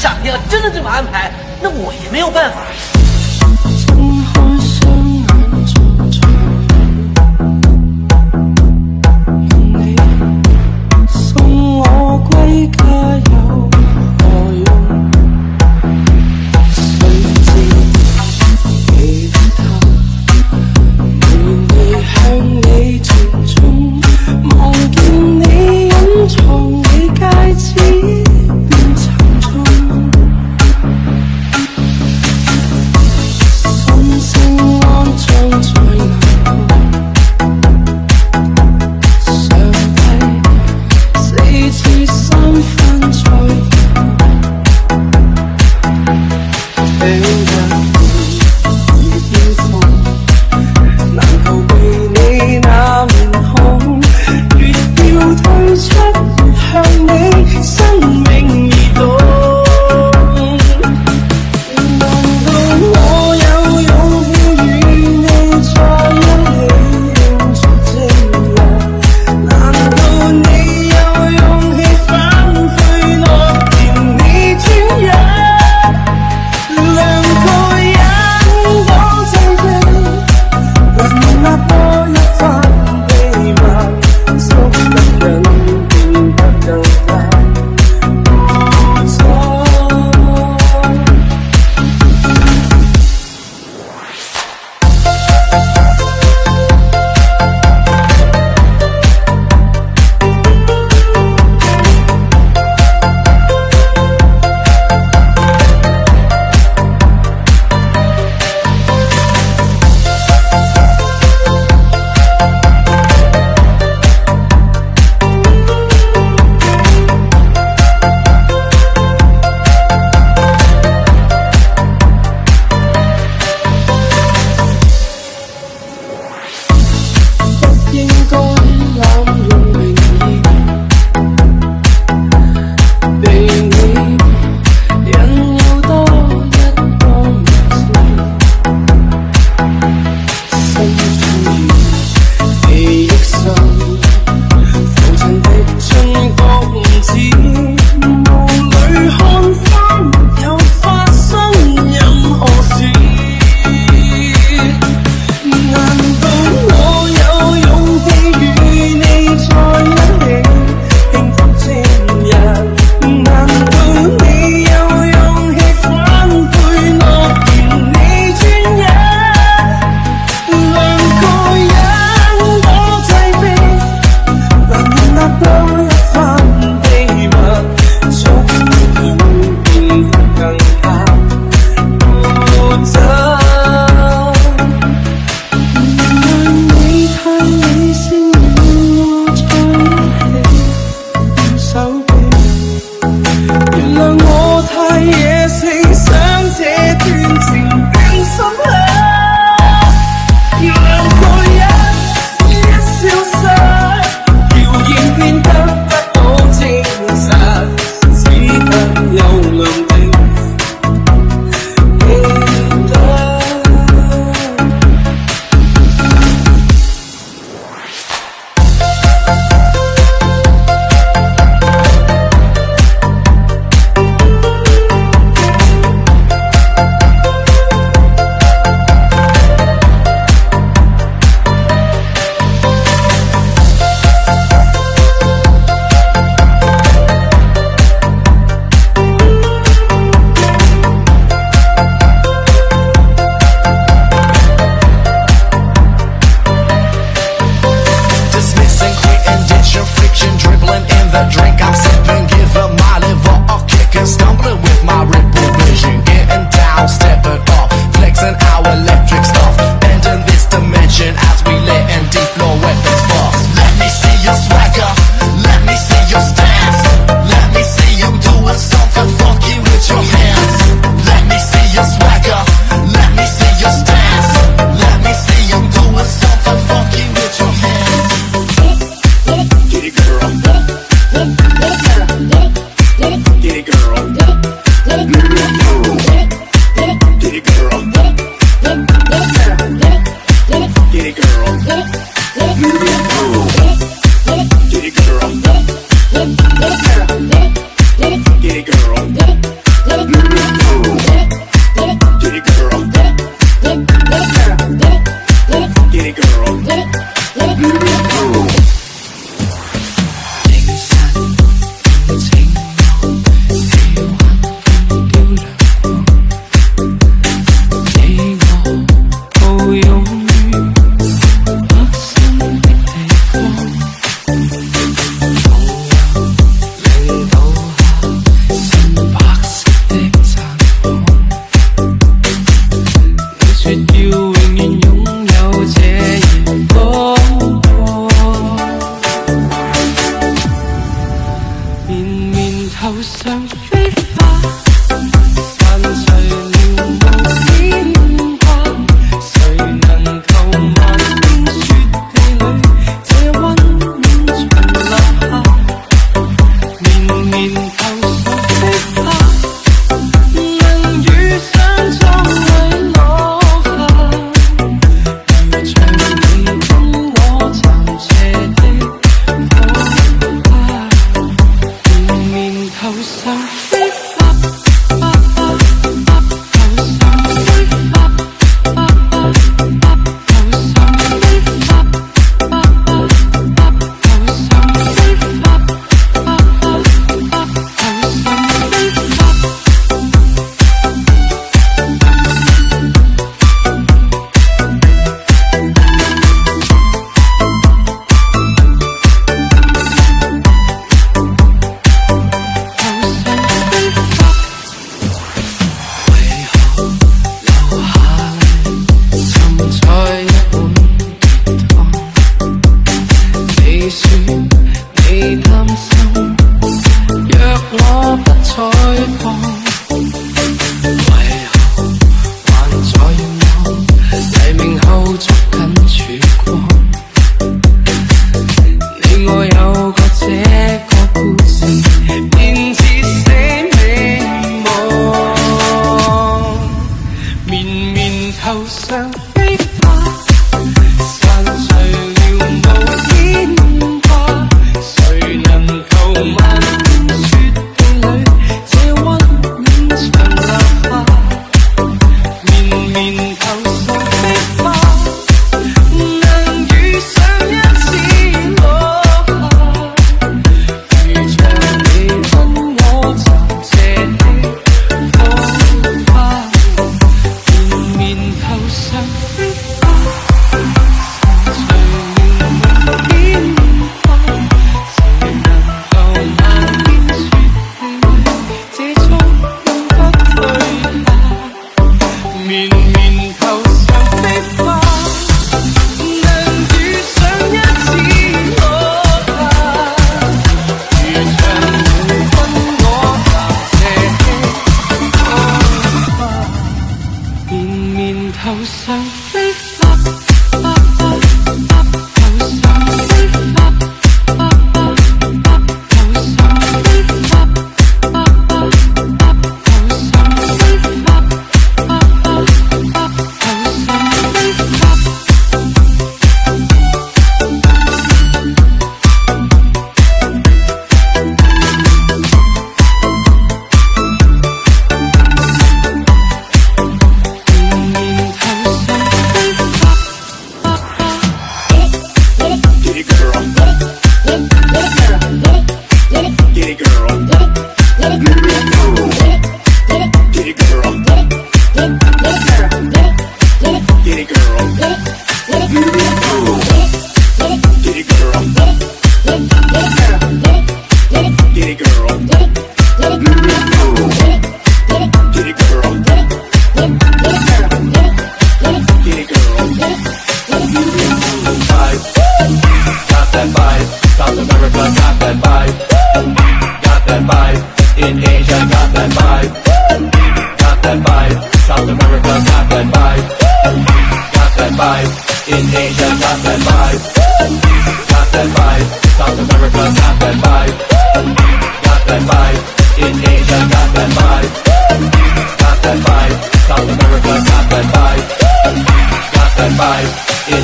上天要真的这么安排，那我也没有办法。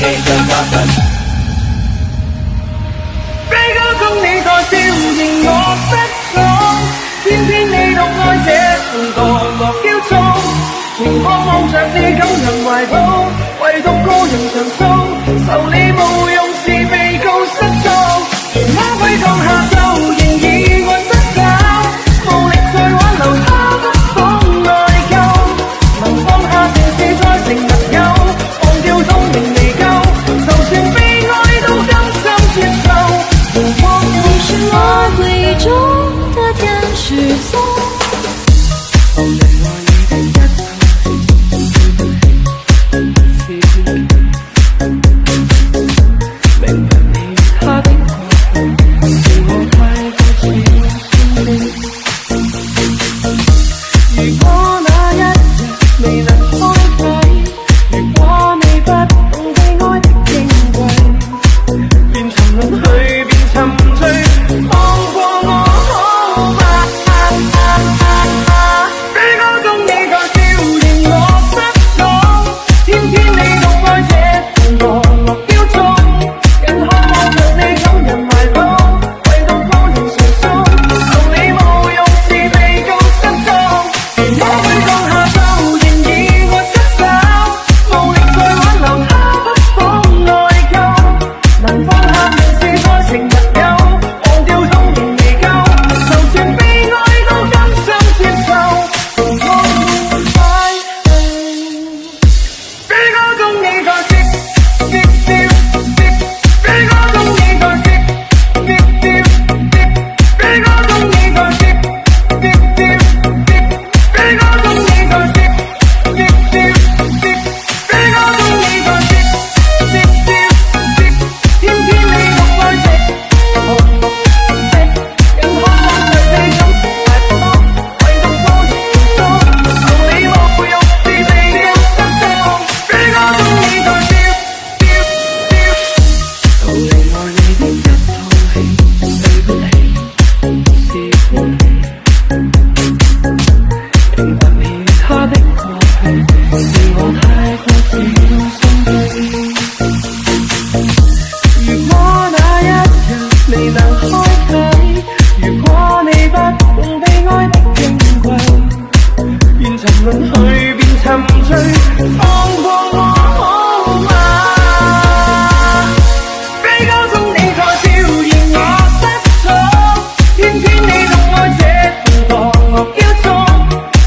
悲歌中你在笑而我失宠偏偏你独爱这份堕落骄纵仍渴望着你感人怀抱唯独个人上诉受理无用是被告失踪我会痛下绿草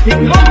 Ignore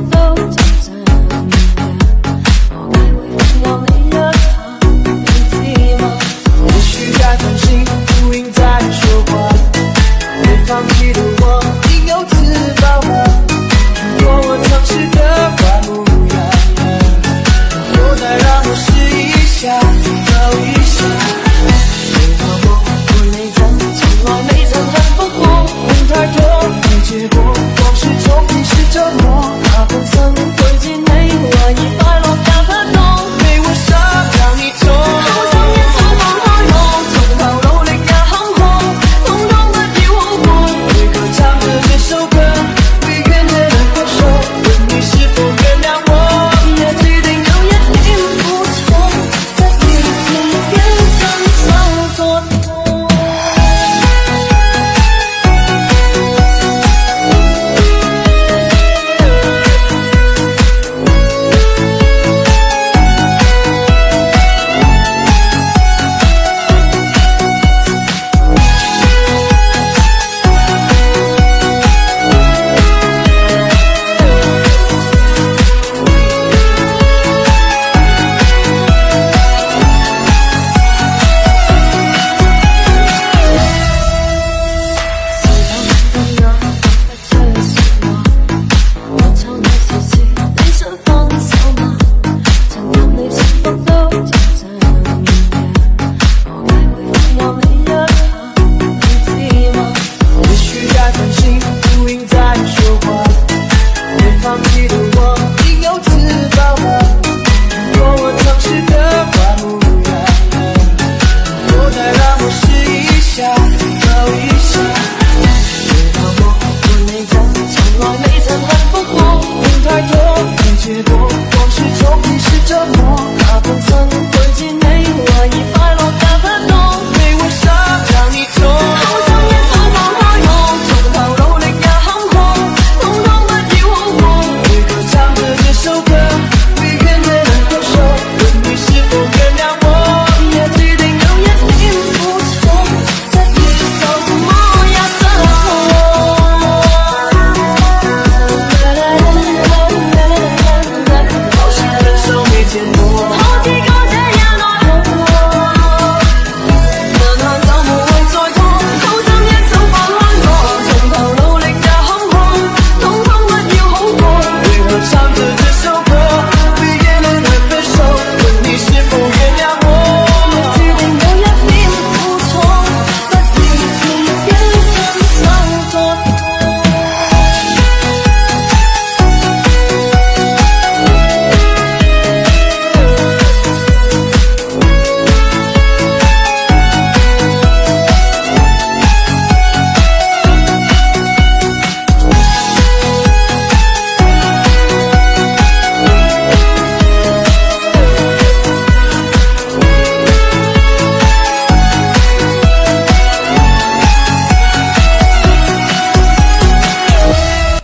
those